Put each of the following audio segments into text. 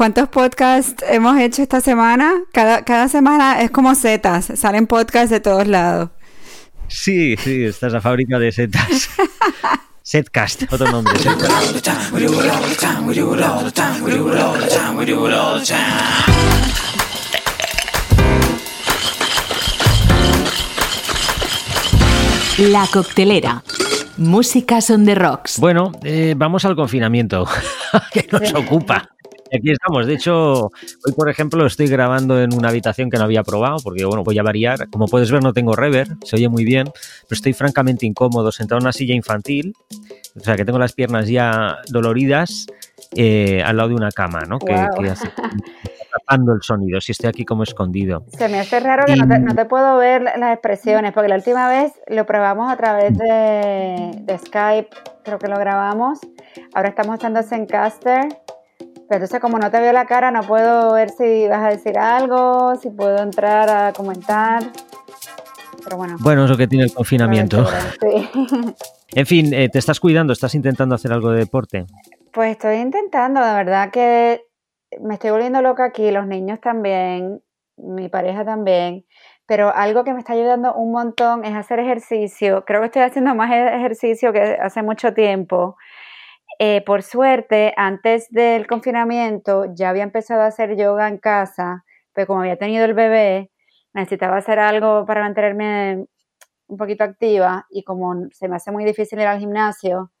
¿Cuántos podcasts hemos hecho esta semana? Cada, cada semana es como setas, salen podcasts de todos lados. Sí, sí, esta es la fábrica de setas. Setcast, otro nombre. La coctelera. Música son de rocks. Bueno, eh, vamos al confinamiento que nos ocupa. Aquí estamos. De hecho, hoy, por ejemplo, estoy grabando en una habitación que no había probado, porque, bueno, voy a variar. Como puedes ver, no tengo rever, se oye muy bien, pero estoy francamente incómodo sentado en una silla infantil. O sea, que tengo las piernas ya doloridas eh, al lado de una cama, ¿no? Que, Guau. que hace- tapando el sonido, si estoy aquí como escondido. Se me hace raro que Y- no te, no te puedo ver las expresiones, porque la última vez lo probamos a través de, de Skype, creo que lo grabamos. Ahora estamos usando Zencaster. Pero entonces como no te veo la cara, no puedo ver si vas a decir algo, si puedo entrar a comentar. Pero bueno. Bueno, es lo que tiene el confinamiento. Sí. En fin, eh, ¿te estás cuidando? ¿Estás intentando hacer algo de deporte? Pues estoy intentando, de verdad que me estoy volviendo loca aquí, los niños también, mi pareja también, pero algo que me está ayudando un montón es hacer ejercicio. Creo que estoy haciendo más ejercicio que hace mucho tiempo. Eh, por suerte, antes del confinamiento ya había empezado a hacer yoga en casa, pero como había tenido el bebé, necesitaba hacer algo para mantenerme un poquito activa y como se me hace muy difícil ir al gimnasio,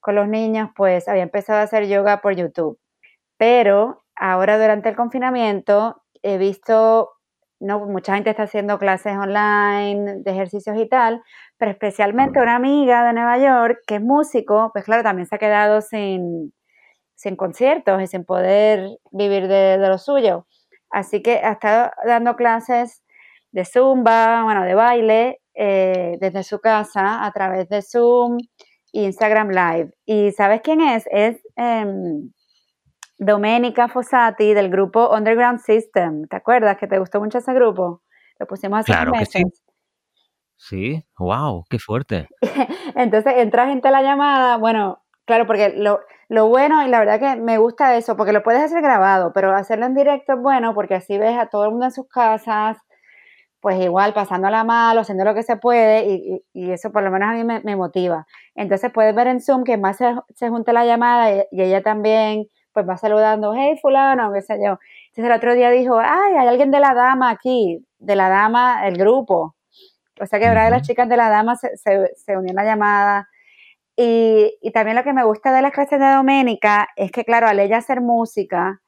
con los niños, pues había empezado a hacer yoga por YouTube. Pero ahora durante el confinamiento he visto, no, mucha gente está haciendo clases online de ejercicios y tal, pero especialmente una amiga de Nueva York que es músico, pues claro, también se ha quedado sin, sin conciertos y sin poder vivir de, de lo suyo. Así que ha estado dando clases de zumba, bueno, de baile, eh, desde su casa a través de Zoom e Instagram Live. ¿Y sabes quién es? Es em, Domenica Fossati del grupo Underground System. ¿Te acuerdas que te gustó mucho ese grupo? Lo pusimos hace Claro unos que sí. meses. Sí, wow, qué fuerte. Entonces entra gente a la llamada, bueno, claro, porque lo, lo bueno y la verdad que me gusta eso, porque lo puedes hacer grabado, pero hacerlo en directo es bueno porque así ves a todo el mundo en sus casas, pues igual pasándola mal, haciendo lo que se puede y, y- y eso por lo menos a mí me, me motiva. Entonces puedes ver en Zoom que más se, se junta la llamada y, y ella también pues va saludando, hey fulano, qué sé yo. Entonces el otro día dijo, ay, hay alguien de la dama aquí, de la dama, el grupo. O sea que, de las chicas de la dama se, se, se unió en la llamada. Y, y también lo que me gusta de las clases de Doménica es que, claro, al ella hacer música,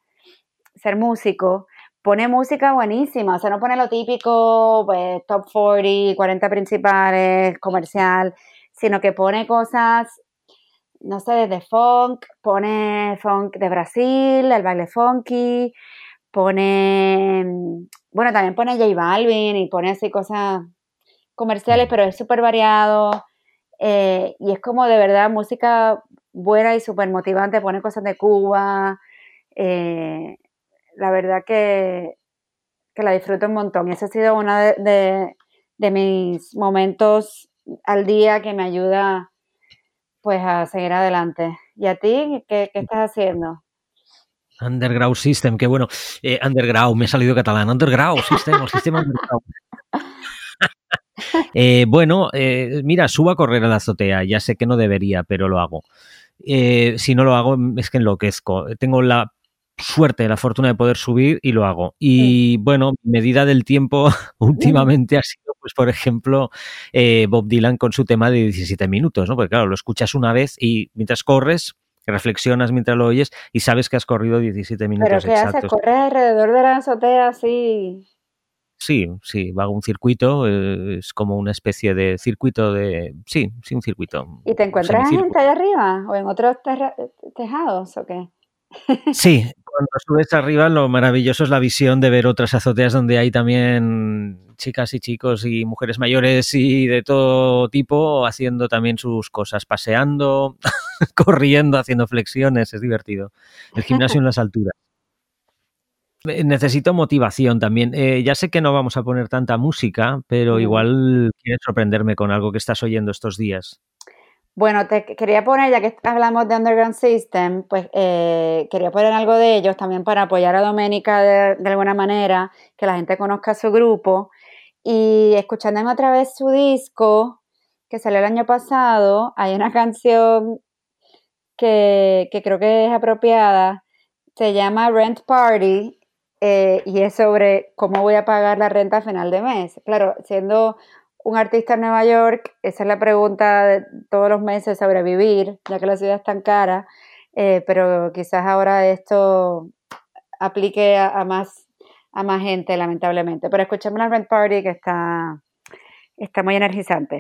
ser músico, pone música buenísima. O sea, no pone lo típico, pues, top 40, 40 principales, comercial, sino que pone cosas, no sé, desde funk, pone funk de Brasil, el baile funky, pone, bueno, también pone J Balvin y pone así cosas comerciales, pero es súper variado eh, y es como de verdad música buena y súper motivante, pone cosas de Cuba, eh, la verdad que, que la disfruto un montón y ese ha sido uno de, de- de mis momentos al día que me ayuda pues a seguir adelante. ¿Y a ti qué, qué estás haciendo? Underground System, qué bueno. Eh, underground, me ha salido catalán. Underground System, el sistema underground. Eh, bueno, eh, mira, subo a correr a la azotea. Ya sé que no debería, pero lo hago. Si no lo hago, es que enloquezco. Tengo la suerte, la fortuna de poder subir y lo hago. Y bueno, medida del tiempo últimamente ha sido, pues, por ejemplo, eh, Bob Dylan con su tema de 17 minutos, ¿no? Porque claro, lo escuchas una vez y mientras corres, reflexionas mientras lo oyes y sabes que has corrido 17 minutos ¿Pero qué haces? ¿Corres alrededor de la azotea así? Sí, sí, hago un circuito, eh, es como una especie de circuito de... Sí, sí, un circuito. ¿Y te encuentras gente allá arriba o en otros terra- tejados o qué? Sí, cuando subes arriba lo maravilloso es la visión de ver otras azoteas donde hay también chicas y chicos y mujeres mayores y de todo tipo haciendo también sus cosas, paseando, corriendo, haciendo flexiones, es divertido. El gimnasio en las alturas. Necesito motivación también. Eh, ya sé que no vamos a poner tanta música, pero Mm. igual quieres sorprenderme con algo que estás oyendo estos días. Bueno, te quería poner, ya que hablamos de Underground System, pues eh, quería poner algo de ellos también para apoyar a Doménica de, alguna manera, que la gente conozca su grupo. Y escuchando otra vez su disco, que salió el año pasado, hay una canción que, creo que es apropiada, se llama Rent Party eh, y es sobre cómo voy a pagar la renta a final de mes. Claro, siendo un artista en Nueva York, esa es la pregunta de todos los meses, sobrevivir, ya que la ciudad es tan cara, eh, pero quizás ahora esto aplique a, más, a más gente, lamentablemente. Pero escuchemos la Rent Party que está, está muy energizante.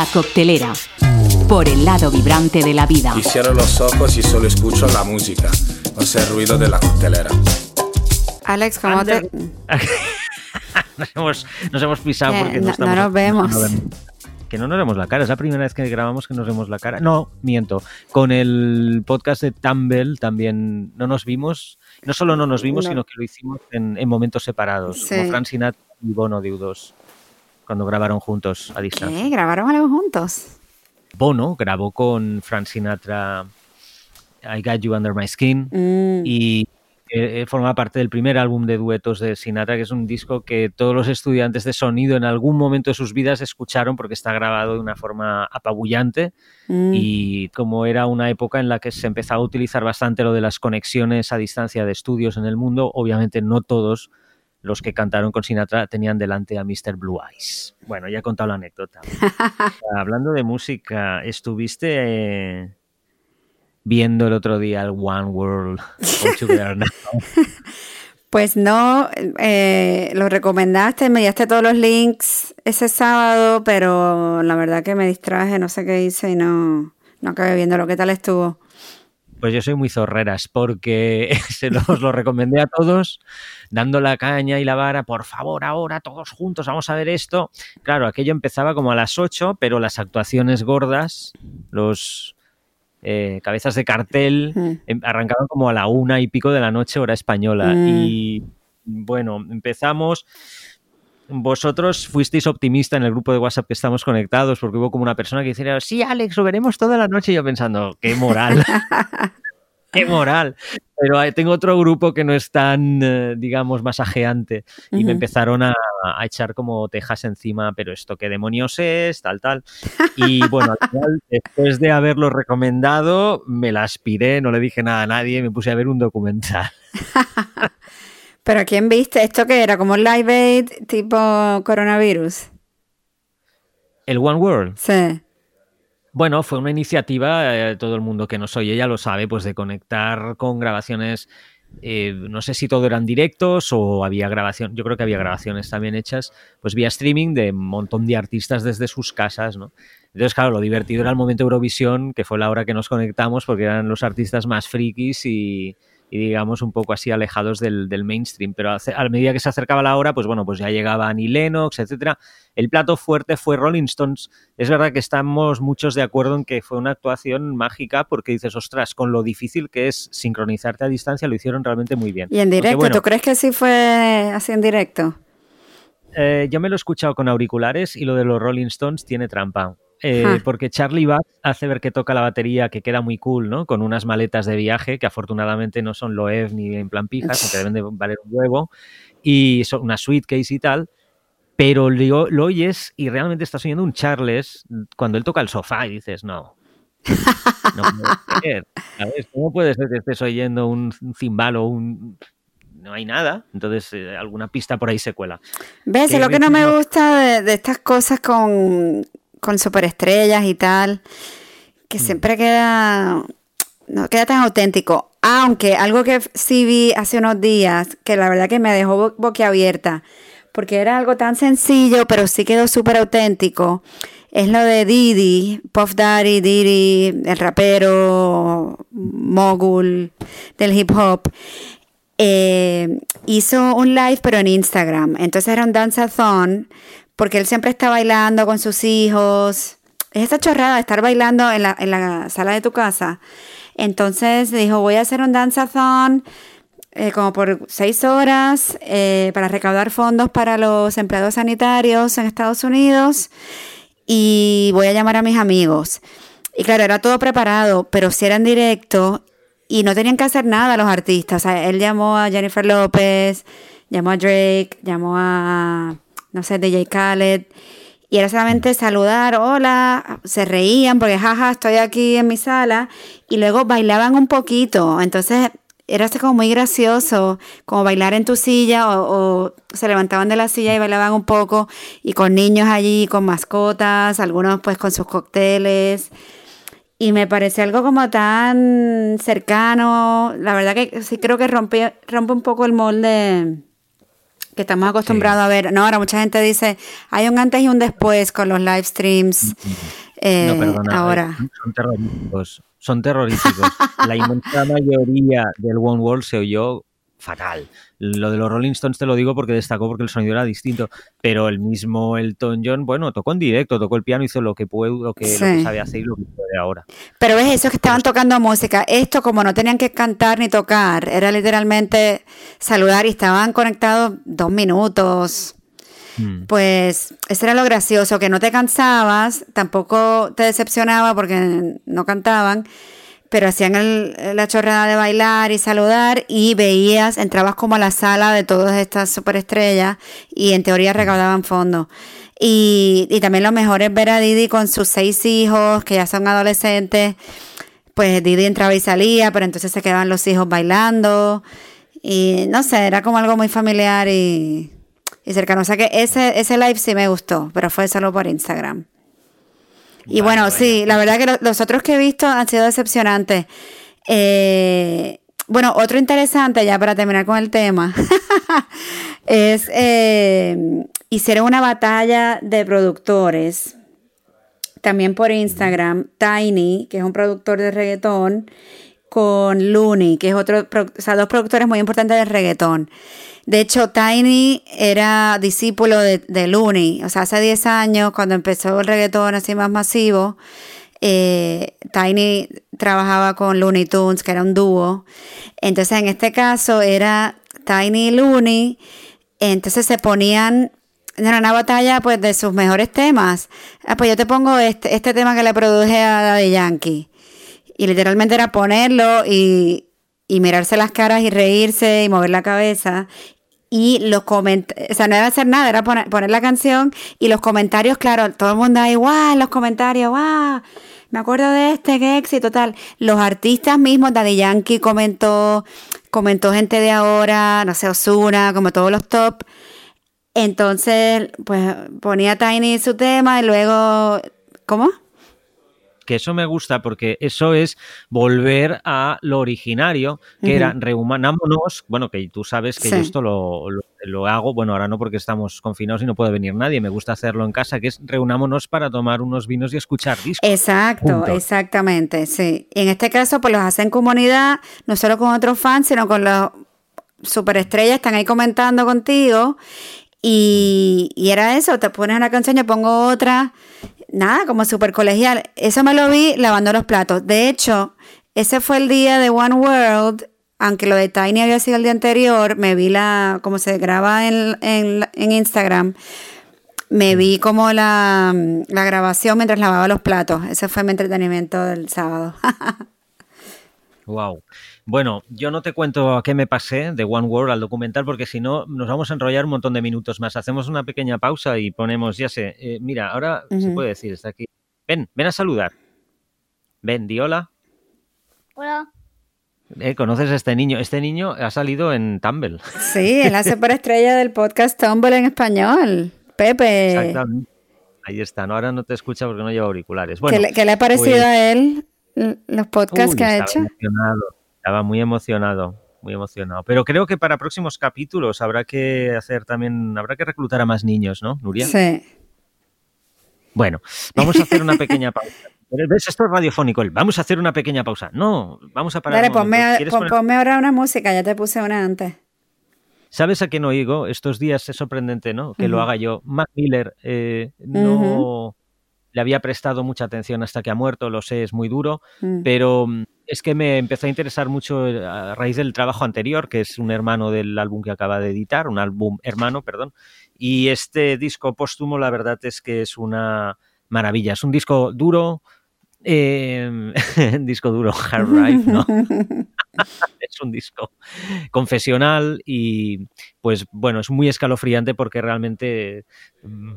La coctelera. Por el lado vibrante de la vida. Y cierro los ojos y solo escucho la música, o sea, el ruido de la coctelera. Alex, ¿cómo te...? nos, hemos, pisado porque no, no, nos vemos. que no nos vemos la cara. Es la primera vez que grabamos que nos vemos la cara. No, miento. Con el podcast de Tumble también no nos vimos. No solo no nos vimos, sino que lo hicimos en, momentos separados. Como Frank Sinatra y Bono de U2 cuando grabaron juntos a distancia. ¿Qué? ¿Grabaron algo juntos? Bono grabó con Frank Sinatra I Got You Under My Skin mm. y eh, forma parte del primer álbum de duetos de Sinatra, que es un disco que todos los estudiantes de sonido en algún momento de sus vidas escucharon porque está grabado de una forma apabullante mm. y como era una época en la que se empezaba a utilizar bastante lo de las conexiones a distancia de estudios en el mundo, obviamente no todos los que cantaron con Sinatra tenían delante a Mr. Blue Eyes. Bueno, ya he contado la anécdota. Hablando de música, ¿estuviste eh, viendo el otro día el One World Pues no, eh, lo recomendaste, me diste todos los links ese sábado, pero la verdad que me distraje, no sé qué hice y no, no acabé viendo lo que tal estuvo. Pues yo soy muy zorreras porque se los lo recomendé a todos, dando la caña y la vara, por favor, ahora todos juntos, vamos a ver esto. Claro, aquello empezaba como a las 8, pero las actuaciones gordas, los eh, cabezas de cartel, mm. em, arrancaban como a la una y pico de la noche, hora española. Mm. Y bueno, empezamos vosotros fuisteis optimista en el grupo de WhatsApp que estamos conectados, porque hubo como una persona que decía, sí, Alex, lo veremos toda la noche. Y yo pensando, qué moral. qué moral. Pero tengo otro grupo que no es tan, eh, digamos, masajeante. Y me empezaron a, echar como tejas encima, pero esto qué demonios es, tal, tal. Y bueno, al final, después de haberlo recomendado, me la aspiré, no le dije nada a nadie, me puse a ver un documental. ¿Pero a quién viste? ¿Esto que era? ¿Como Live Aid tipo coronavirus? ¿El One World? Sí. Bueno, fue una iniciativa, eh, todo el mundo que nos oye ya lo sabe, pues de conectar con grabaciones, eh, no sé si todo eran directos o había grabación, yo creo que había grabaciones también hechas, pues vía streaming de un montón de artistas desde sus casas, ¿no? Entonces, claro, lo divertido era el momento Eurovisión, que fue la hora que nos conectamos, porque eran los artistas más frikis y, y digamos un poco así alejados del, mainstream. Pero a, medida que se acercaba la hora, pues bueno, pues ya llegaba Annie Lennox, etcétera. El plato fuerte fue Rolling Stones. Es verdad que estamos muchos de acuerdo en que fue una actuación mágica porque dices, ostras, con lo difícil que es sincronizarte a distancia, lo hicieron realmente muy bien. ¿Y en directo? ¿Tú crees que sí fue así en directo? Eh, yo me lo he escuchado con auriculares y lo de los Rolling Stones tiene trampa. Eh, porque Charlie Bass hace ver que toca la batería, que queda muy cool, ¿no? Con unas maletas de viaje que afortunadamente no son Loev ni en plan pijas, aunque deben de valer un huevo, y son una suitcase y tal. Pero lo, lo oyes y realmente estás oyendo un Charles cuando él toca el sofá y dices, no, no puede ser. ¿Cómo puede ser que estés oyendo un cimbalo, un, no hay nada, entonces eh, alguna pista por ahí se cuela. ¿Ves? Es lo que no me gusta de, estas cosas con, con superestrellas y tal, que mm. siempre queda, no queda tan auténtico. Aunque algo que sí vi hace unos días, que la verdad que me dejó boquiabierta, porque era algo tan sencillo, pero sí quedó súper auténtico, es lo de Didi, Puff Daddy, Didi, el rapero, mogul del hip hop. Eh, hizo un live pero en Instagram. Entonces era un danzathon porque él siempre está bailando con sus hijos. Es esta chorrada de estar bailando en la, sala de tu casa. Entonces dijo, voy a hacer un danzathon eh, como por seis horas eh, para recaudar fondos para los empleados sanitarios en Estados Unidos y voy a llamar a mis amigos. Y claro, era todo preparado, pero si era en directo y no tenían que hacer nada los artistas. Él llamó a Jennifer López, llamó a Drake, llamó a no sé, DJ Khaled. Y era solamente saludar, hola, se reían porque jaja, estoy aquí en mi sala. Y luego bailaban un poquito. Entonces era así como muy gracioso, como bailar en tu silla o, se levantaban de la silla y bailaban un poco. Y con niños allí, con mascotas, algunos pues con sus cócteles. Y me parece algo como tan cercano. La verdad que sí creo que rompe, rompe un poco el molde que estamos acostumbrados a ver. No, ahora mucha gente dice, hay un antes y un después con los live streams. Eh, no, perdona, ahora. Son terroríficos. Son terroríficos. La inmensa mayoría del One World se oyó fatal. Lo de los Rolling Stones te lo digo porque destacó porque el sonido era distinto, pero el mismo Elton John, bueno, tocó en directo, tocó el piano, hizo lo que puede, lo que, sabe hacer y lo que puede ahora. Pero es eso que estaban tocando música. Esto como no tenían que cantar ni tocar, era literalmente saludar y estaban conectados dos minutos. Hmm. Pues eso era lo gracioso, que no te cansabas, tampoco te decepcionaba porque no cantaban pero hacían la chorrada de bailar y saludar y veías, entrabas como a la sala de todas estas superestrellas y en teoría recaudaban fondos. Y, y también lo mejor es ver a Didi con sus seis hijos, que ya son adolescentes. Pues Didi entraba y salía, pero entonces se quedaban los hijos bailando. Y no sé, era como algo muy familiar y, y cercano. O sea que ese, ese live sí me gustó, pero fue solo por Instagram. Y bueno, sí, la verdad que los otros que he visto han sido decepcionantes. Eh, bueno, otro interesante, ya para terminar con el tema, es, eh, hicieron una batalla de productores, también por Instagram, Tiny, que es un productor de reggaetón, con Looney, que es otro, o sea, dos productores muy importantes de reggaetón. De hecho, Tiny era discípulo de, de Looney. O sea, hace 10 años, cuando empezó el reggaetón así más masivo, eh, Tiny trabajaba con Looney Tunes, que era un dúo. Entonces, en este caso, era Tiny y Looney. Entonces se ponían en una batalla pues de sus mejores temas. Ah, pues yo te pongo este, este tema que le produje a Daddy Yankee. Y literalmente era ponerlo y, y mirarse las caras y reírse y mover la cabeza. Y los comentarios, o sea, no iba a hacer nada, era poner, poner, la canción y los comentarios, claro, todo el mundo ahí, guau, los comentarios, guau, me acuerdo de este, qué éxito, tal. Los artistas mismos, Daddy Yankee comentó, comentó gente de ahora, no sé, Osuna, como todos los top. Entonces, pues ponía Tiny su tema y luego, ¿cómo? Que eso me gusta porque eso es volver a lo originario, que era rehumanámonos, bueno, que tú sabes que yo esto lo, lo, hago, bueno, ahora no porque estamos confinados y no puede venir nadie, me gusta hacerlo en casa, que es reunámonos para tomar unos vinos y escuchar discos. Exacto, exactamente, sí. Y en este caso, pues los hacen comunidad, no solo con otros fans, sino con los superestrellas, están ahí comentando contigo. Y, y, era eso, te pones una canción, yo pongo otra, nada, como súper colegial. Eso me lo vi lavando los platos. De hecho, ese fue el día de One World, aunque lo de Tiny había sido el día anterior, me vi la, como se graba en, en, Instagram, me vi como la, la grabación mientras lavaba los platos. Ese fue mi entretenimiento del sábado. wow. Bueno, yo no te cuento a qué me pasé de One World al documental porque si no nos vamos a enrollar un montón de minutos más. Hacemos una pequeña pausa y ponemos, ya sé, eh, mira, ahora se puede decir, está aquí. Ven, ven a saludar. Ven, di hola. Hola. Eh, ¿Conoces a este niño? Este niño ha salido en Tumble. Sí, es la superestrella del podcast Tumble en español. Pepe. Exactamente. Ahí está, ¿no? ahora no te escucha porque no lleva auriculares. Bueno, ¿Qué, le, ha parecido pues a él los podcasts que ha hecho? Estaba muy emocionado, muy emocionado. Pero creo que para próximos capítulos habrá que hacer también, habrá que reclutar a más niños, ¿no, Nuria? Sí. Bueno, vamos a hacer una pequeña pausa. ¿Ves? Esto es radiofónico. Vamos a hacer una pequeña pausa. No, vamos a parar. Dale, ponme, ahora una música, ya te puse una antes. ¿Sabes a qué no oigo? Estos días es sorprendente, ¿no? Que lo haga yo. Mac Miller eh, no le había prestado mucha atención hasta que ha muerto, lo sé, es muy duro, mm. pero mm, es que me empezó a interesar mucho eh, a raíz del trabajo anterior, que es un hermano del álbum que acaba de editar, un álbum hermano, perdón. Y este disco póstumo, la verdad es que es una maravilla. Es un disco duro, eh, disco duro, hard ride, ¿no? es un disco confesional y pues bueno, es muy escalofriante porque realmente mm,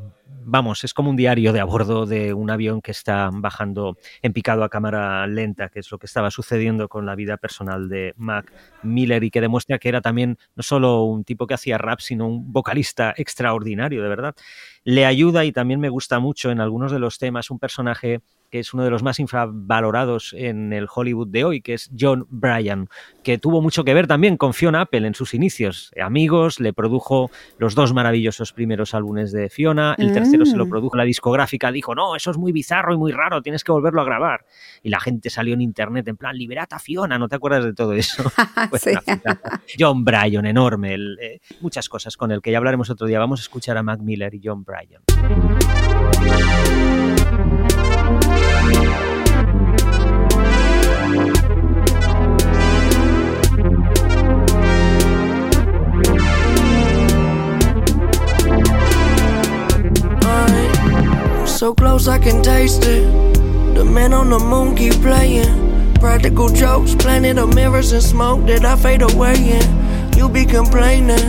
vamos, es como un diario de a bordo de un avión que está bajando en picado a cámara lenta, que es lo que estaba sucediendo con la vida personal de Mac Miller y que demuestra que era también no solo un tipo que hacía rap, sino un vocalista extraordinario, de verdad. Le ayuda y también me gusta mucho en algunos de los temas un personaje que es uno de los más infravalorados en el Hollywood de hoy, que es John Bryan, que tuvo mucho que ver también con Fiona Apple en sus inicios. Amigos, le produjo los dos maravillosos primeros álbumes de Fiona, el tercero se lo mm. produjo la discográfica, dijo, no, eso es muy bizarro y muy raro, tienes que volverlo a grabar. Y la gente salió en internet en plan, liberata Fiona, ¿no te acuerdas de todo eso? Pues John Bryan, enorme, eh, muchas cosas con el que ya hablaremos otro día. Vamos a escuchar a Mac Miller y John Bryan. So close I can taste it. The man on the moon keep playing. Practical jokes, planet of mirrors and smoke that I fade away in. You be complaining,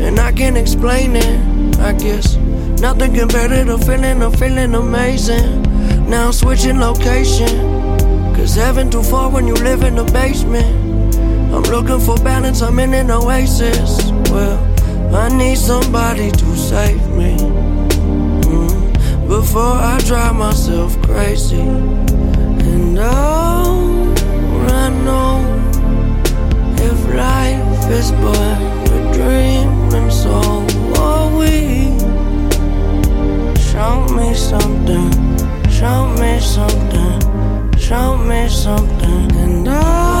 and I can't explain it. I guess nothing compared to the feeling of feeling amazing. Now I'm switching location. Cause heaven too far when you live in the basement. I'm looking for balance, I'm in an oasis. Well, I need somebody to save me before I drive myself crazy. And oh, I know if life is but a dream, and so are we. Show me something, show me something, show me something, and oh,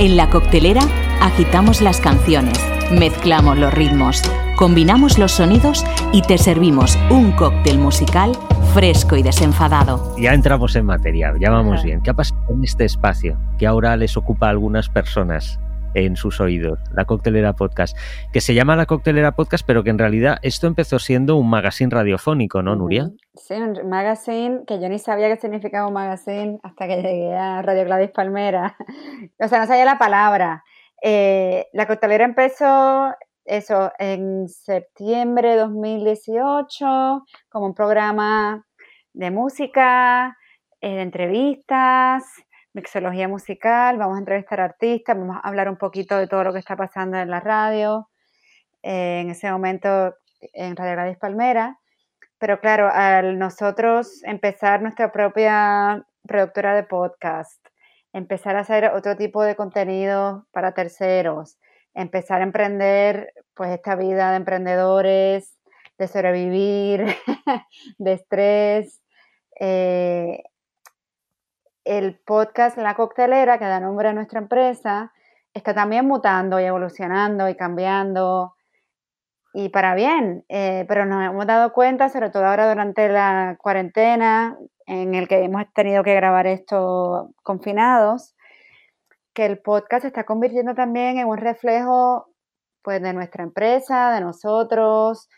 En la coctelera agitamos las canciones, mezclamos los ritmos combinamos los sonidos y te servimos un cóctel musical fresco y desenfadado. Ya entramos en materia, ya vamos bien. ¿Qué ha pasado en este espacio que ahora les ocupa a algunas personas? en sus oídos, la Coctelera Podcast, que se llama la Coctelera Podcast, pero que en realidad esto empezó siendo un magazine radiofónico, ¿no, Nuria? Sí, un magazine que yo ni sabía qué significaba un magazine hasta que llegué a Radio Gladys Palmera. o sea, no sabía la palabra. Eh, la Coctelera empezó eso en septiembre de 2018 como un programa de música, eh, de entrevistas, mixología musical, vamos a entrevistar artistas, vamos a hablar un poquito de todo lo que está pasando en la radio, eh, en ese momento en Radio Gladys Palmera. Pero claro, al nosotros empezar nuestra propia productora de podcast, empezar a hacer otro tipo de contenido para terceros, empezar a emprender pues esta vida de emprendedores, de sobrevivir, de estrés, eh, el podcast La Coctelera, que da nombre a nuestra empresa, está también mutando y evolucionando y cambiando y para bien, eh, pero nos hemos dado cuenta, sobre todo ahora durante la cuarentena, en el que hemos tenido que grabar esto confinados, que el podcast se está convirtiendo también en un reflejo pues, de nuestra empresa, de nosotros.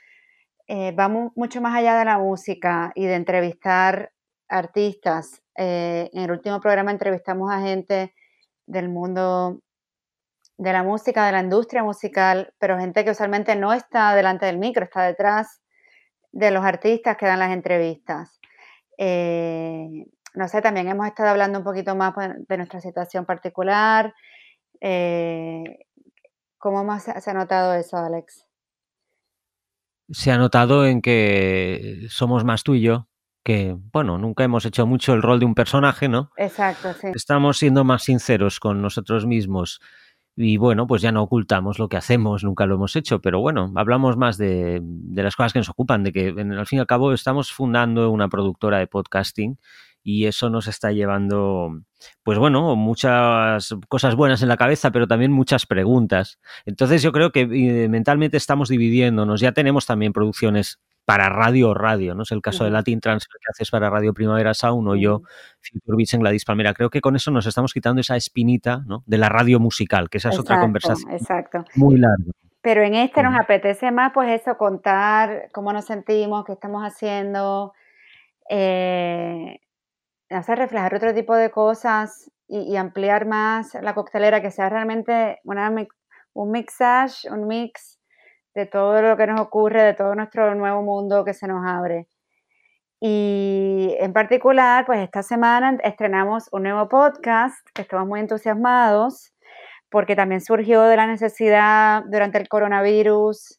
Eh, vamos mucho más allá de la música y de entrevistar artistas. Eh, en el último programa entrevistamos a gente del mundo de la música, de la industria musical, pero gente que usualmente no está delante del micro, está detrás de los artistas que dan las entrevistas. Eh, no sé, también hemos estado hablando un poquito más pues, de nuestra situación particular. Eh, ¿Cómo más se ha notado eso, Alex? Se ha notado en que somos más tú y yo, que, bueno, nunca hemos hecho mucho el rol de un personaje, ¿no? Exacto, sí. Estamos siendo más sinceros con nosotros mismos y bueno, pues ya no ocultamos lo que hacemos, nunca lo hemos hecho, pero bueno, hablamos más de, de las cosas que nos ocupan, de que al fin y al cabo estamos fundando una productora de podcasting y eso nos está llevando, pues bueno, muchas cosas buenas en la cabeza, pero también muchas preguntas. Entonces yo creo que eh, mentalmente estamos dividiéndonos, ya tenemos también producciones para radio o radio, ¿no? Es el caso de Latin Transfer que haces para Radio Primavera Sound o yo, Future Beats en Gladys Palmera. Creo que con eso nos estamos quitando esa espinita, ¿no? De la radio musical, que esa es otra conversación exacto. muy larga. Pero en este nos apetece más, pues eso, contar cómo nos sentimos, qué estamos haciendo, eh, hacer reflejar otro tipo de cosas y, ampliar más la coctelera, que sea realmente una, un mixage, un mix de todo lo que nos ocurre, de todo nuestro nuevo mundo que se nos abre. Y en particular, pues esta semana estrenamos un nuevo podcast que estamos muy entusiasmados porque también surgió de la necesidad durante el coronavirus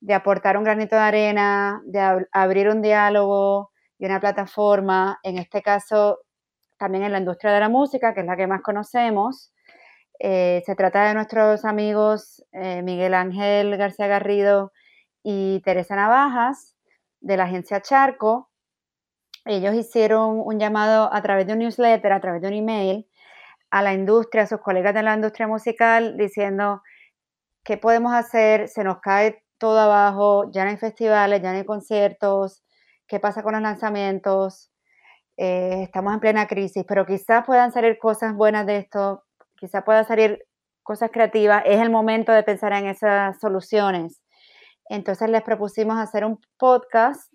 de aportar un granito de arena, de abrir un diálogo y una plataforma, en este caso también en la industria de la música, que es la que más conocemos, eh, se trata de nuestros amigos eh, Miguel Ángel García Garrido y Teresa Navajas de la agencia Charco. Ellos hicieron un llamado a través de un newsletter, a través de un email, a la industria, a sus colegas de la industria musical, diciendo qué podemos hacer, se nos cae todo abajo, ya no hay festivales, ya no hay conciertos, qué pasa con los lanzamientos, eh, estamos en plena crisis, pero quizás puedan salir cosas buenas de esto, quizá pueda salir cosas creativas, es el momento de pensar en esas soluciones. Entonces les propusimos hacer un podcast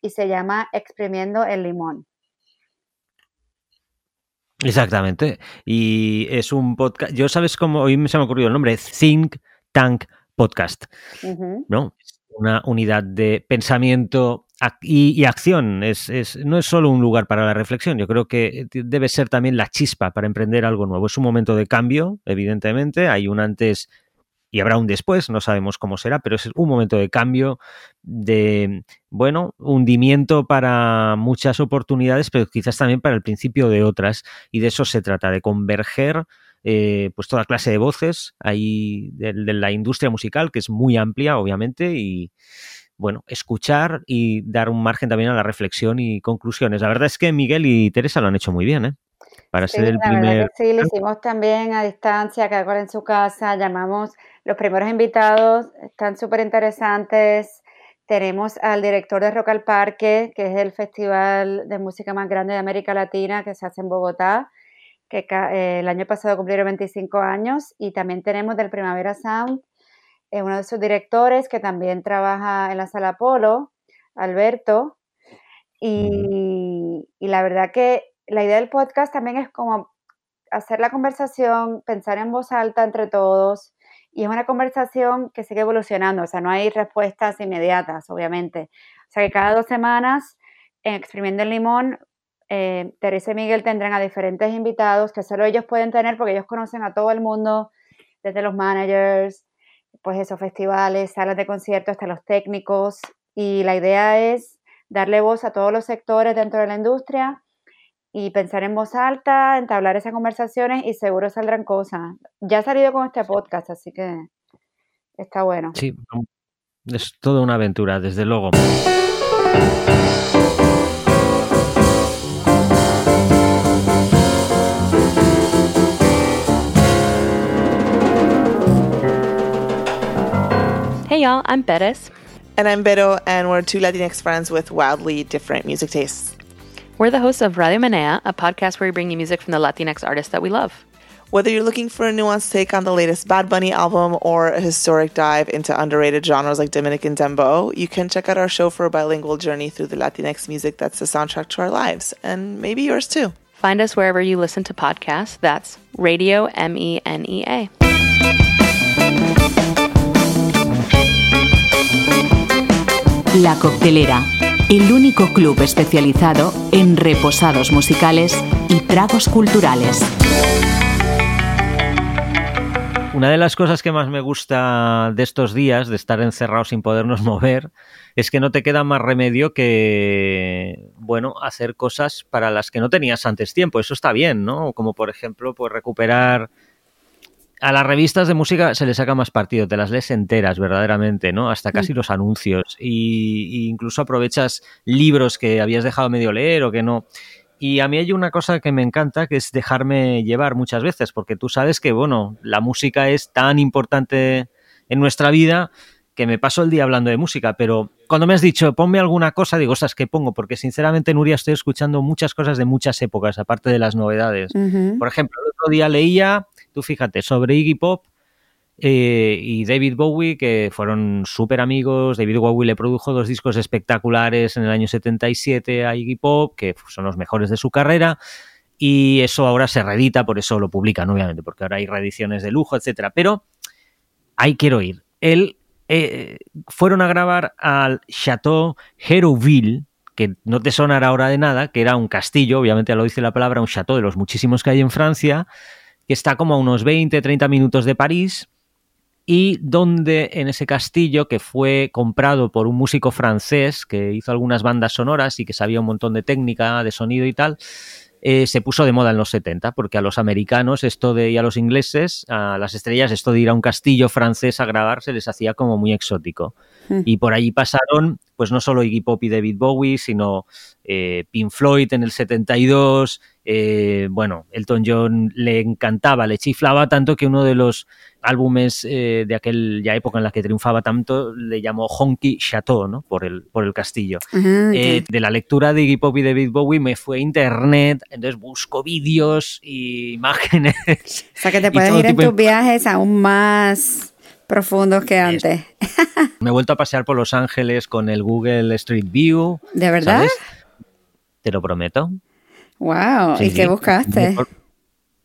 y se llama Exprimiendo el Limón. Exactamente. Y es un podcast. Yo sabes cómo hoy se me ha ocurrido el nombre, Think Tank Podcast. ¿No? Una unidad de pensamiento y, acción es, no es solo un lugar para la reflexión, yo creo que debe ser también la chispa para emprender algo nuevo. Es un momento de cambio, evidentemente, hay un antes y habrá un después, no sabemos cómo será, pero es un momento de cambio, de, bueno, hundimiento para muchas oportunidades, pero quizás también para el principio de otras, y de eso se trata, de converger eh, pues toda clase de voces ahí de, la industria musical, que es muy amplia, obviamente, y bueno, escuchar y dar un margen también a la reflexión y conclusiones. La verdad es que Miguel y Teresa lo han hecho muy bien, ¿eh? para ser el primer. sí, lo hicimos también a distancia, cada cual en su casa. Llamamos los primeros invitados, están súper interesantes. Tenemos al director de Rock al Parque, que es el festival de música más grande de América Latina que se hace en Bogotá, que eh, el año pasado cumplieron 25 años. Y también tenemos del Primavera Sound, eh, uno de sus directores que también trabaja en la Sala Polo, Alberto. Y, y la verdad que la idea del podcast también es como hacer la conversación, pensar en voz alta entre todos. Y es una conversación que sigue evolucionando, o sea, no hay respuestas inmediatas, obviamente. O sea, que cada dos semanas en Exprimiendo el Limón, eh, Teresa y Miguel tendrán a diferentes invitados que solo ellos pueden tener porque ellos conocen a todo el mundo, desde los managers, pues esos festivales, salas de conciertos, hasta los técnicos. Y la idea es darle voz a todos los sectores dentro de la industria y pensar en voz alta, entablar esas conversaciones y seguro saldrán cosas. Ya ha salido con este podcast, así que está bueno. Sí, es toda una aventura, desde luego. Y'all, I'm Bettis. And I'm Beto, and we're two Latinx friends with wildly different music tastes. We're the hosts of Radio Menea, a podcast where we bring you music from the Latinx artists that we love. Whether you're looking for a nuanced take on the latest Bad Bunny album or a historic dive into underrated genres like Dominican Dembo, you can check out our show for a bilingual journey through the Latinx music that's the soundtrack to our lives, and maybe yours too. Find us wherever you listen to podcasts. That's Radio M E N E A. La Coctelera el único club especializado en reposados musicales y tragos culturales. Una de las cosas que más me gusta de estos días, de estar encerrados sin podernos mover, es que no te queda más remedio que, bueno, hacer cosas para las que no tenías antes tiempo. Eso está bien, ¿no? Como por ejemplo, pues recuperar a las revistas de música se les saca más partido, te las lees enteras verdaderamente, ¿no? Hasta casi mm. los anuncios. Y, incluso aprovechas libros que habías dejado medio leer o que no. Y a mí hay una cosa que me encanta, que es dejarme llevar muchas veces, porque tú sabes que, bueno, la música es tan importante en nuestra vida que me paso el día hablando de música, pero cuando me has dicho ponme alguna cosa, digo, esas que pongo, porque sinceramente, Nuria, estoy escuchando muchas cosas de muchas épocas, aparte de las novedades. Por ejemplo, el otro día leía Tú fíjate, sobre Iggy Pop eh, y David Bowie, que fueron súper amigos. David Bowie le produjo dos discos espectaculares en el año 77 a Iggy Pop, que son los mejores de su carrera. Y eso ahora se reedita, por eso lo publican, obviamente, porque ahora hay reediciones de lujo, etcétera. Pero ahí quiero ir. Él eh, fueron a grabar al Chateau Hérouville, que no te sonará ahora de nada, que era un castillo, obviamente ya lo dice la palabra, un chateau de los muchísimos que hay en Francia, que está como a unos 20, 30 minutos de París y donde en ese castillo que fue comprado por un músico francés que hizo algunas bandas sonoras y que sabía un montón de técnica, de sonido y tal, eh, se puso de moda en los 70, porque a los americanos esto de, y a los ingleses, a las estrellas, esto de ir a un castillo francés a grabar se les hacía como muy exótico. Hmm. Y por allí pasaron, pues no solo Iggy Pop y David Bowie, sino eh, Pink Floyd en el 72, eh, bueno, Elton John le encantaba, le chiflaba tanto que uno de los álbumes eh, de aquella época en la que triunfaba tanto le llamó Honky Chateau, ¿no? Por el, por el castillo. De la lectura de Iggy Pop y David Bowie me fue a internet, entonces busco vídeos y imágenes. O sea que te puedes ir en tus viajes aún más profundos que antes. Me he vuelto a pasear por Los Ángeles con el Google Street View. ¿De verdad? Te lo prometo. Wow, ¿y qué buscaste?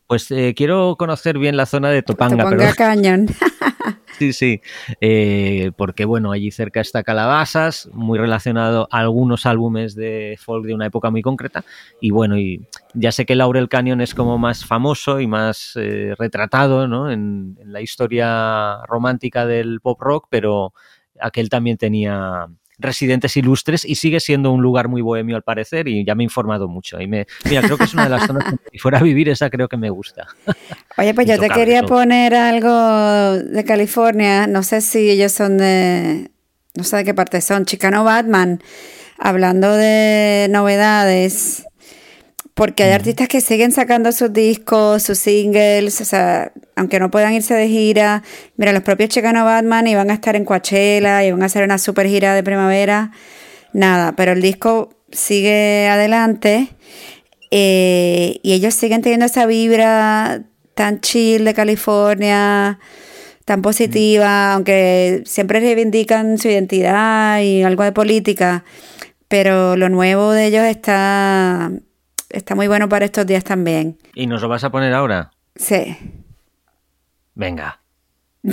Pues eh, quiero conocer bien la zona de Topanga. Topanga Canyon. sí, sí, eh, porque bueno, allí cerca está Calabasas, muy relacionado a algunos álbumes de folk de una época muy concreta. Y bueno, y ya sé que Laurel Canyon es como más famoso y más eh, retratado ¿no? en, en la historia romántica del pop rock, pero aquel también tenía residentes ilustres y sigue siendo un lugar muy bohemio al parecer y ya me he informado mucho. Y me, mira, creo que es una de las zonas que si fuera a vivir esa creo que me gusta. Oye, pues yo te quería poner algo de California, no sé si ellos son de, no sé de qué parte son, Chicano Batman, hablando de novedades. Porque hay artistas que siguen sacando sus discos, sus singles, o sea, aunque no puedan irse de gira. Mira, los propios Chicano Batman iban a estar en Coachella, iban a hacer una super gira de primavera. Nada, pero el disco sigue adelante eh, y ellos siguen teniendo esa vibra tan chill de California, tan positiva, aunque siempre reivindican su identidad y algo de política, pero lo nuevo de ellos está, está muy bueno para estos días también. ¿Y nos lo vas a poner ahora? Sí. Venga.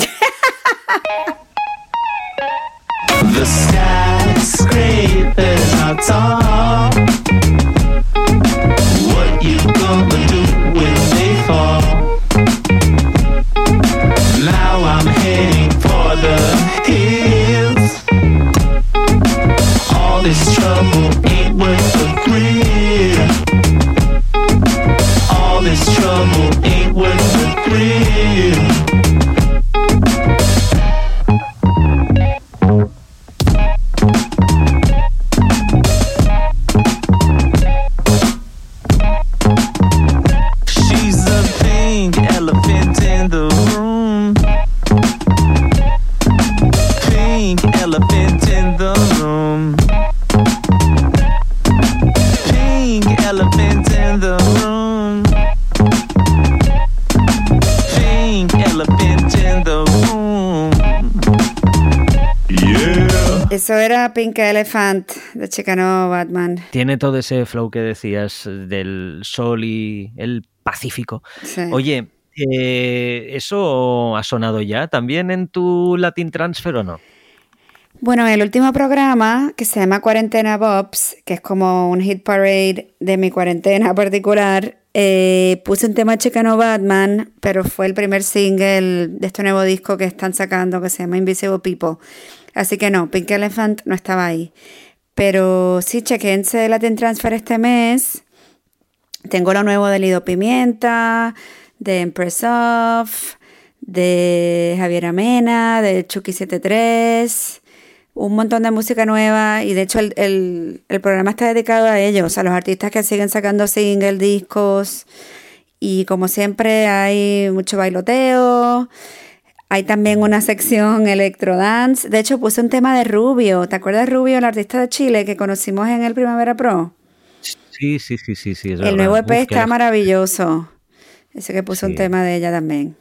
The skyscrapers are tall. What you gonna do when they fall? Now I'm heading for the hills. All this trouble ain't worth the thrill. Trouble ain't worth the thrill. Eso era Pink Elephant de Chicano Batman. Tiene todo ese flow que decías del sol y el Pacífico. Sí. Oye, eh, ¿eso ha sonado ya también en tu Latin Transfer o no? Bueno, el último programa que se llama Cuarentena Bobs, que es como un hit parade de mi cuarentena particular, eh, puse un tema Chicano Batman, pero fue el primer single de este nuevo disco que están sacando que se llama Invisible People. Así que no, Pink Elephant no estaba ahí. Pero sí, chequense Latin Transfer este mes. Tengo lo nuevo de Lido Pimienta, de Empress Off, de Javier Amena, de Chucky 73, un montón de música nueva y de hecho el, el- el programa está dedicado a ellos, a los artistas que siguen sacando singles, discos y como siempre hay mucho bailoteo. Hay también una sección electrodance. De hecho, puse un tema de Rubio. ¿Te acuerdas Rubio, el artista de Chile que conocimos en el Primavera Pro? Sí, sí, sí, sí, sí. El verdad. nuevo EP Uf, está maravilloso. Ese que puso un tema de ella también.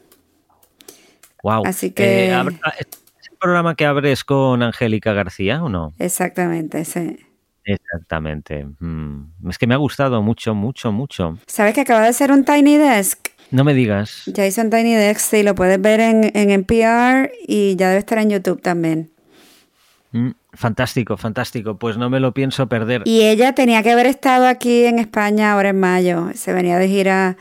Guau. Así que- Eh, ¿habrá- ¿Es el programa que abres con Angélica García o no? Exactamente, sí. Exactamente. Mm. Es que me ha gustado mucho, mucho, mucho. ¿Sabes que acaba de hacer un Tiny Desk? No me digas. Un Tiny Desk, sí, lo puedes ver en, en NPR y ya debe estar en YouTube también. Mm, Fantástico, fantástico. Pues no me lo pienso perder. Y ella tenía que haber estado aquí en España ahora en mayo. Se venía de gira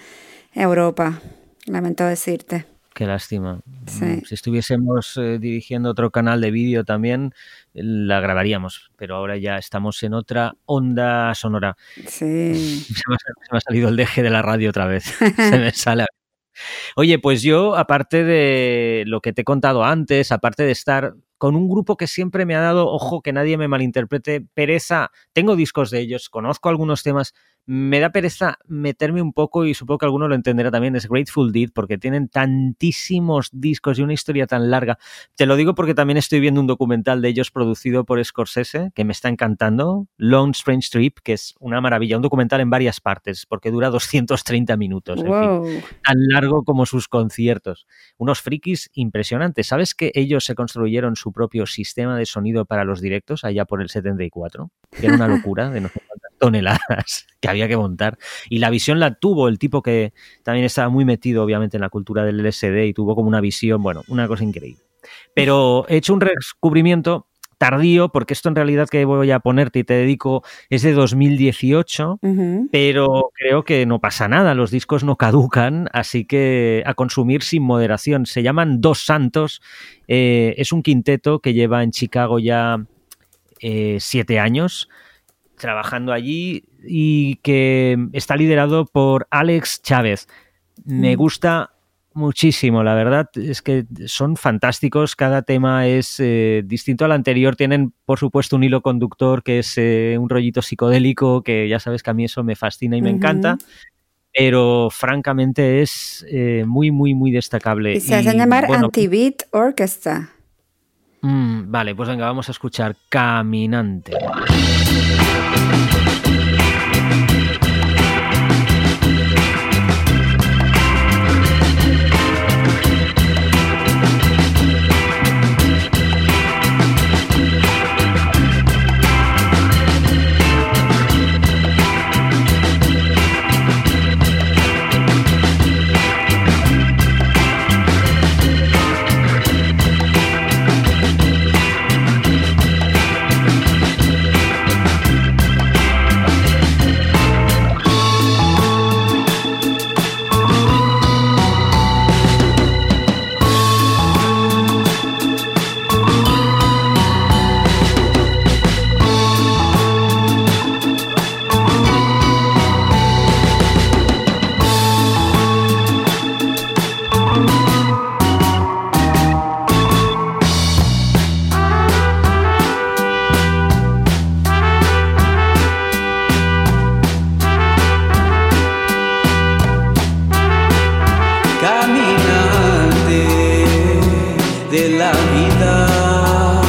a Europa. Lamento decirte. Qué lástima. Sí. Mm, Si estuviésemos eh, dirigiendo otro canal de vídeo también, la grabaríamos. Pero ahora ya estamos en otra onda sonora. Sí. Se me, ha, se me ha salido el deje de la radio otra vez. se me sale. Oye, pues yo, aparte de lo que te he contado antes, aparte de estar con un grupo que siempre me ha dado, ojo, que nadie me malinterprete, pereza, tengo discos de ellos, conozco algunos temas, me da pereza meterme un poco y supongo que alguno lo entenderá también, es Grateful Dead, porque tienen tantísimos discos y una historia tan larga. Te lo digo porque también estoy viendo un documental de ellos producido por Scorsese, que me está encantando, Lone Strange Trip, que es una maravilla, un documental en varias partes, porque dura 230 minutos. en fin tan largo como sus conciertos. Unos frikis impresionantes. ¿Sabes que ellos se construyeron su propio sistema de sonido para los directos allá por el 74? Que era una locura de no sé toneladas que había que montar. Y la visión la tuvo el tipo que también estaba muy metido, obviamente, en la cultura del LSD y tuvo como una visión, bueno, una cosa increíble. Pero he hecho un descubrimiento tardío, porque esto en realidad que voy a ponerte y te dedico es de 2018 Ujú. pero creo que no pasa nada, los discos no caducan, así que a consumir sin moderación. Se llaman Dos Santos, eh, es un quinteto que lleva en Chicago ya eh, siete años trabajando allí y que está liderado por Alex Chávez. Me Mm. gusta Muchísimo, la verdad es que son fantásticos, cada tema es eh, distinto al anterior, tienen por supuesto un hilo conductor que es eh, un rollito psicodélico, que ya sabes que a mí eso me fascina y me encanta, pero francamente es eh, muy, muy, muy destacable. Y se hacen llamar bueno, Anti-Beat Orchestra. mm, vale, pues venga, vamos a escuchar. Caminante de la vida,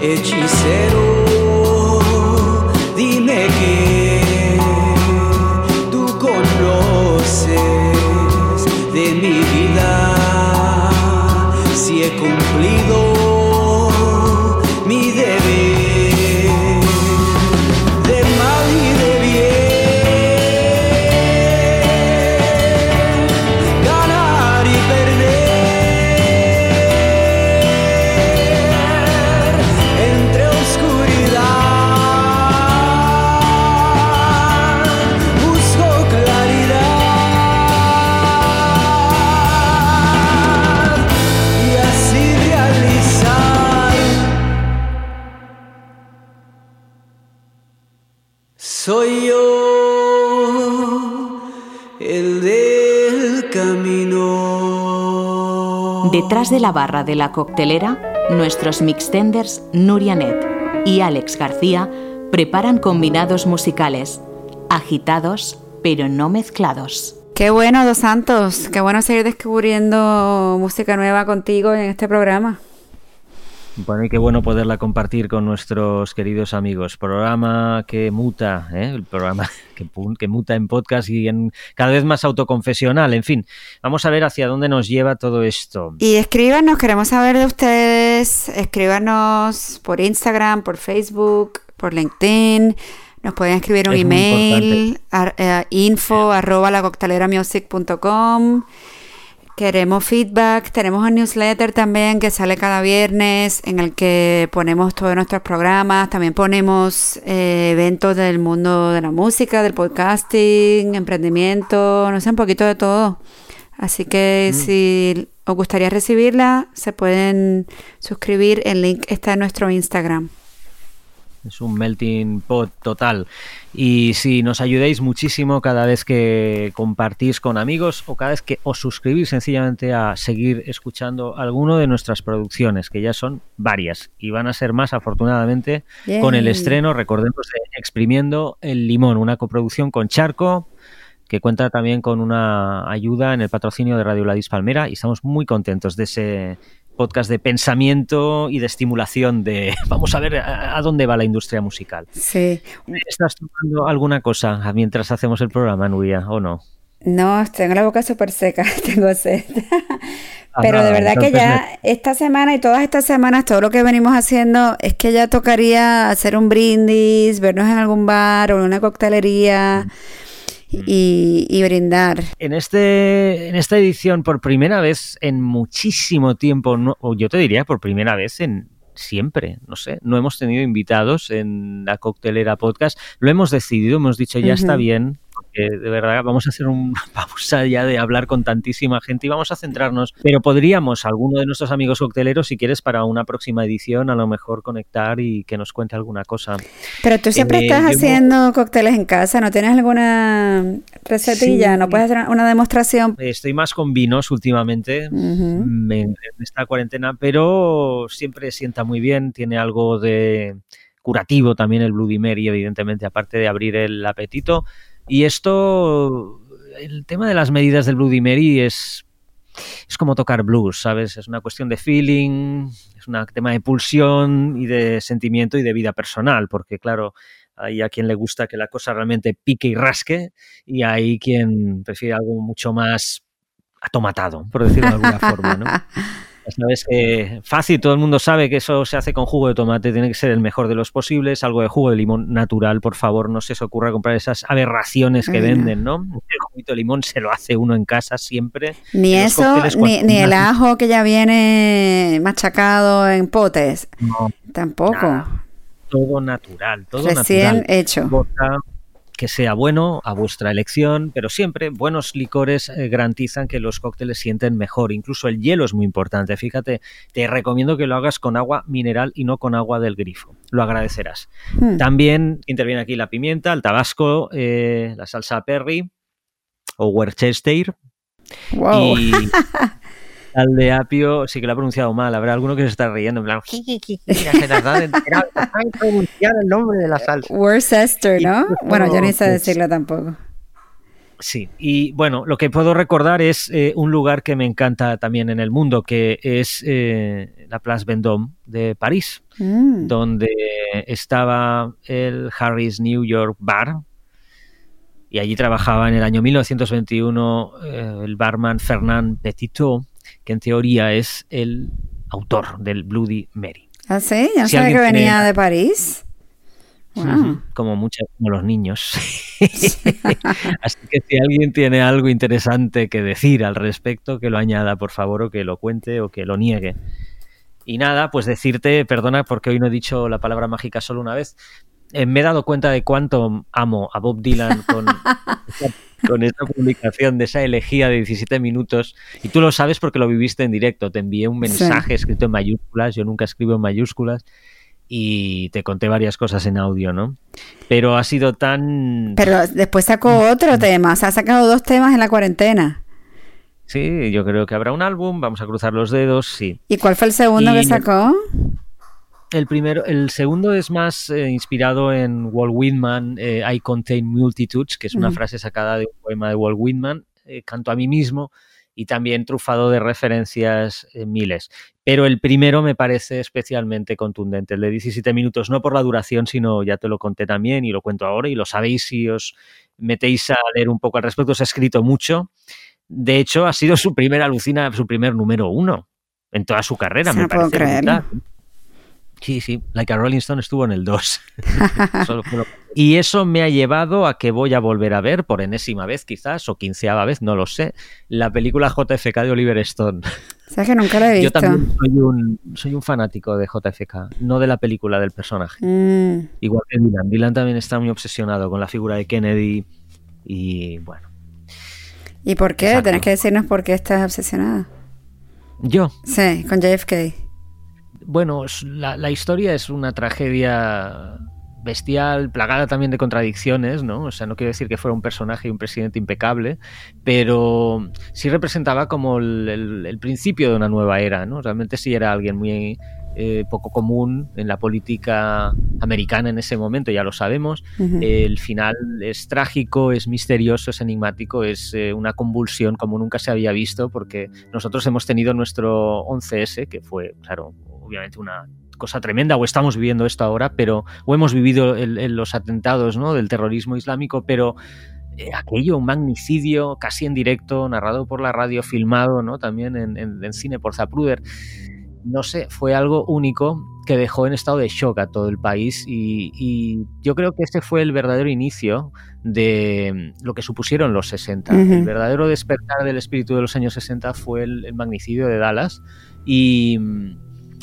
hechicero, Detrás de la barra de la coctelera, nuestros mixtenders Nuria Net y Alex García preparan combinados musicales, agitados pero no mezclados. Qué bueno, Dos Santos. Qué bueno seguir descubriendo música nueva contigo en este programa. Bueno, y qué bueno poderla compartir con nuestros queridos amigos. Programa que muta, ¿eh? el programa que, que muta en podcast y en cada vez más autoconfesional. En fin, vamos a ver hacia dónde nos lleva todo esto. Y escríbanos, queremos saber de ustedes. Escríbanos por Instagram, por Facebook, por LinkedIn. Nos pueden escribir un Es email, a, eh, info arroba. Queremos feedback. Tenemos un newsletter también que sale cada viernes en el que ponemos todos nuestros programas. También ponemos eh, eventos del mundo de la música, del podcasting, emprendimiento, no sé, un poquito de todo. Así que si os gustaría recibirla, se pueden suscribir. El link está en nuestro Instagram. Es un melting pot total. Y si nos ayudéis muchísimo cada vez que compartís con amigos o cada vez que os suscribís sencillamente a seguir escuchando alguno de nuestras producciones, que ya son varias y van a ser más afortunadamente con el estreno, recordemos, de Exprimiendo el Limón, una coproducción con Charco que cuenta también con una ayuda en el patrocinio de Radio Ladis Palmera y estamos muy contentos de ese podcast de pensamiento y de estimulación de vamos a ver a, a dónde va la industria musical. Sí. ¿Estás tomando alguna cosa mientras hacemos el programa, Nuria, o no? No, tengo la boca súper seca, tengo sed. Pero nada, de verdad que ya esta semana y todas estas semanas, todo lo que venimos haciendo es que ya tocaría hacer un brindis, vernos en algún bar o en una coctelería y, y brindar. En, este, en esta edición, por primera vez en muchísimo tiempo, no- o yo te diría por primera vez en siempre, no sé, no hemos tenido invitados en la coctelera podcast, lo hemos decidido, hemos dicho ya está bien, porque de verdad vamos a hacer una pausa ya de hablar con tantísima gente y vamos a centrarnos. Pero podríamos, alguno de nuestros amigos cocteleros, si quieres, para una próxima edición, a lo mejor conectar y que nos cuente alguna cosa. Pero tú siempre Eh, estás haciendo cócteles en casa, ¿no tienes alguna recetilla? Sí. ¿No puedes hacer una demostración? Estoy más con vinos últimamente en, en esta cuarentena, pero siempre sienta muy bien, tiene algo de curativo también el Bloody Mary, evidentemente, aparte de abrir el apetito. Y esto, el tema de las medidas del Bloody Mary es, es como tocar blues, ¿sabes? Es una cuestión de feeling, es un tema de pulsión y de sentimiento y de vida personal, porque claro, hay a quien le gusta que la cosa realmente pique y rasque y hay quien prefiere algo mucho más atomatado, por decirlo de alguna forma, ¿no? Sabes que fácil, todo el mundo sabe que eso se hace con jugo de tomate, tiene que ser el mejor de los posibles, algo de jugo de limón natural, por favor, no se os ocurra comprar esas aberraciones que Ay, venden, ¿no? El juguito de limón se lo hace uno en casa siempre. Ni eso, ni, el ajo que ya viene machacado en potes. No, Tampoco. nada, todo natural, todo Recién natural. hecho. Que sea bueno a vuestra elección, pero siempre buenos licores eh, garantizan que los cócteles sienten mejor. Incluso el hielo es muy importante. Fíjate, te recomiendo que lo hagas con agua mineral y no con agua del grifo. Lo agradecerás. Hmm. También interviene aquí la pimienta, el tabasco, eh, la salsa perry o Worcester Wow. y al de apio sí que lo ha pronunciado mal. Habrá alguno que se está riendo en plan, mira, se las pronunciar el nombre de la salsa. Worcester, ¿no? Y- Bueno, yo ni sé pues- decirlo tampoco. Sí, y bueno, lo que puedo recordar es eh, un lugar que me encanta también en el mundo, que es eh, la Place Vendôme de París, Mm. donde estaba el Harry's New York Bar. Y allí trabajaba en el año 1921 eh, el barman Fernand Petitot, que en teoría es el autor del Bloody Mary. Ah, sí, ya Si sabía que venía tiene- de París. Wow. Como muchas, como los niños. Así que si alguien tiene algo interesante que decir al respecto, que lo añada, por favor, o que lo cuente o que lo niegue. Y nada, pues decirte, perdona porque hoy no he dicho la palabra mágica solo una vez, eh, me he dado cuenta de cuánto amo a Bob Dylan con, con esta publicación de esa elegía de 17 minutos. Y tú lo sabes porque lo viviste en directo. Te envié un mensaje escrito en mayúsculas, yo nunca escribo en mayúsculas y te conté varias cosas en audio, ¿no? Pero ha sido tan... Pero después sacó otro tema, o sea, ha sacado dos temas en la cuarentena. Sí, yo creo que habrá un álbum, vamos a cruzar los dedos, sí. ¿Y cuál fue el segundo Y- que sacó? El primero, el segundo es más eh, inspirado en Walt Whitman, eh, I Contain Multitudes, que es una frase sacada de un poema de Walt Whitman, eh, canto a mí mismo, y también trufado de referencias miles. Pero el primero me parece especialmente contundente, el de 17 minutos, no por la duración, sino ya te lo conté también y lo cuento ahora y lo sabéis si os metéis a leer un poco al respecto, os ha escrito mucho. De hecho, ha sido su primer alucina, su primer número uno en toda su carrera. Me no puedo parece brutal. Sí, sí, Like a Rolling Stone estuvo en el 2. Solo fue lo- y eso me ha llevado a que voy a volver a ver, por enésima vez quizás, o quinceava vez, no lo sé, la película JFK de Oliver Stone. ¿Sabes que nunca la he Yo visto? también soy un, soy un fanático de JFK, no de la película, del personaje. Mm, Igual que Dylan. Dylan también está muy obsesionado con la figura de Kennedy y bueno. ¿Y por qué? Exacto. Tenés que decirnos por qué estás obsesionada. Yo, Sí, con JFK. Bueno, la, la historia es una tragedia bestial, plagada también de contradicciones, ¿no? O sea, no quiero decir que fuera un personaje y un presidente impecable, pero sí representaba como el, el- el principio de una nueva era, ¿no? Realmente sí era alguien muy eh, poco común en la política americana en ese momento, ya lo sabemos. El final es trágico, es misterioso, es enigmático, es eh, una convulsión como nunca se había visto, porque nosotros hemos tenido nuestro 11S, que fue, claro, obviamente una cosa tremenda, o estamos viviendo esto ahora, pero, o hemos vivido el- el- los atentados ¿no? del terrorismo islámico, pero eh, aquello, un magnicidio casi en directo, narrado por la radio, filmado ¿no? también en, en- en cine por Zapruder. No sé, fue algo único que dejó en estado de shock a todo el país y, y yo creo que ese fue el verdadero inicio de lo que supusieron los 60. Ujú. El verdadero despertar del espíritu de los años 60 fue el, el magnicidio de Dallas y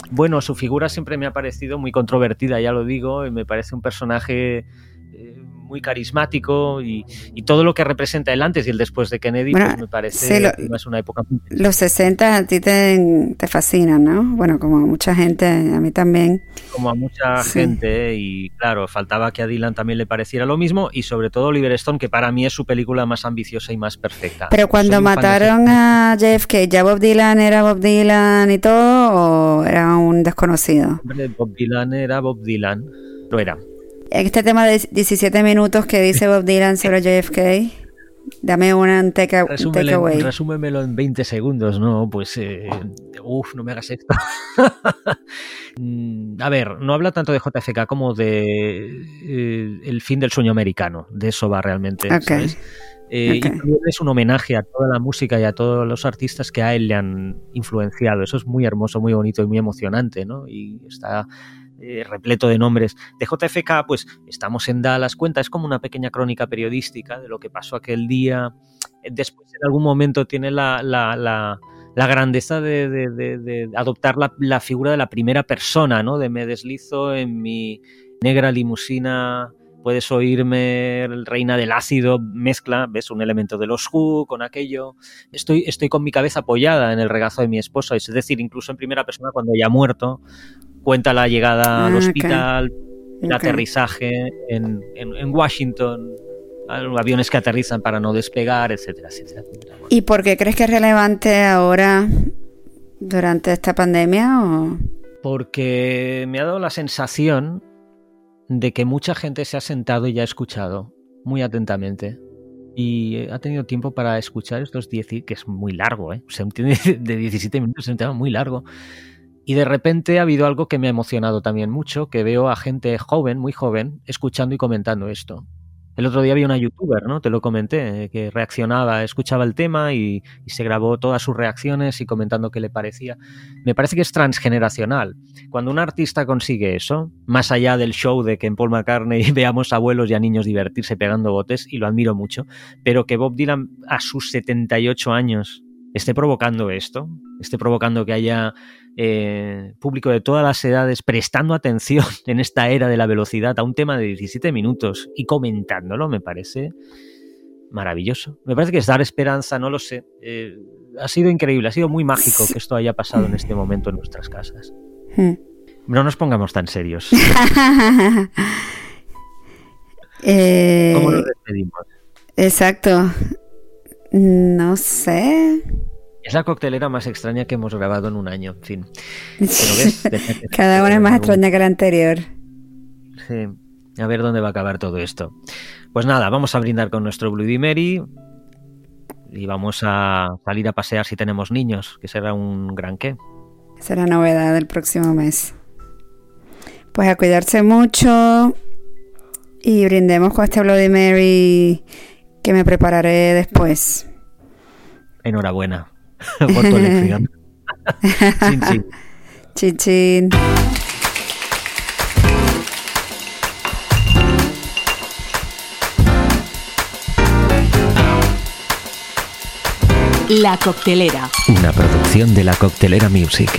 bueno, su figura siempre me ha parecido muy controvertida, ya lo digo, y me parece un personaje eh, muy carismático y, y todo lo que representa el antes y el después de Kennedy Bueno, pues, me parece sí, lo- además una época Los 60 a ti te, te fascinan, ¿no? Bueno, como a mucha gente, a mí también. como a mucha Sí. gente y claro, faltaba que a Dylan también le pareciera lo mismo y sobre todo Oliver Stone, que para mí es su película más ambiciosa y más perfecta. Pero cuando Soy de mataron a JFK, ¿ya Bob Dylan era Bob Dylan y todo o era un desconocido? Bob Dylan era Bob Dylan, lo era. Este tema de 17 minutos que dice Bob Dylan sobre JFK, dame una un take, takeaway. resúmemelo en 20 segundos, ¿no? Pues, eh, uff, no me hagas esto. Mm, a ver, no habla tanto de JFK como de eh, el fin del sueño americano. De eso va realmente, Ok. ¿sabes? Eh. Y también es un homenaje a toda la música y a todos los artistas que a él le han influenciado. Eso es muy hermoso, muy bonito y muy emocionante, ¿no? Y está eh, repleto de nombres. De JFK, pues estamos en Dallas, cuenta, es como una pequeña crónica periodística de lo que pasó aquel día. Después, en algún momento, tiene la, la- la- grandeza de, de- de- adoptar la, figura de la primera persona, ¿no? De me deslizo en mi negra limusina, puedes oírme, reina del ácido, mezcla, ves un elemento de los Who con aquello. Estoy, estoy con mi cabeza apoyada en el regazo de mi esposa, es decir, incluso en primera persona cuando ya muerto, cuenta la llegada al Ah, hospital, el aterrizaje en, en- en Washington, aviones que aterrizan para no despegar, etcétera, etcétera. Bueno, ¿Y por qué crees que es relevante ahora durante esta pandemia? O... Porque me ha dado la sensación de que mucha gente se ha sentado y ha escuchado muy atentamente. Y ha tenido tiempo para escuchar estos 10, que es muy largo, ¿eh? O sea, de 17 minutos es un tema muy largo. Y de repente ha habido algo que me ha emocionado también mucho, que veo a gente joven, muy joven, escuchando y comentando esto. El otro día había una youtuber, ¿no? Te lo comenté, eh, que reaccionaba, escuchaba el tema y, y se grabó todas sus reacciones y comentando qué le parecía. Me parece que es transgeneracional. Cuando un artista consigue eso, más allá del show de que en Paul McCartney veamos abuelos y a niños divertirse pegando botes, y lo admiro mucho, pero que Bob Dylan a sus 78 años esté provocando esto, esté provocando que haya eh, público de todas las edades prestando atención en esta era de la velocidad a un tema de 17 minutos y comentándolo, me parece maravilloso. Me parece que es dar esperanza, no lo sé. Eh, ha sido increíble, ha sido muy mágico que esto haya pasado en este momento en nuestras casas. Hmm. No nos pongamos tan serios. Eh, ¿Cómo nos despedimos? exacto. No sé. Es la coctelera más extraña que hemos grabado en un año, en fin. Ves, Cada una es más extraña que la anterior. Sí. A ver dónde va a acabar todo esto. Pues nada, vamos a brindar con nuestro Bloody Mary y vamos a salir a pasear si tenemos niños, que será un gran qué. Será novedad del próximo mes. Pues a cuidarse mucho y brindemos con este Bloody Mary que me prepararé después. Enhorabuena por tu elección. Chin, chin. Chin chin. La coctelera. Una producción de la Coctelera Music.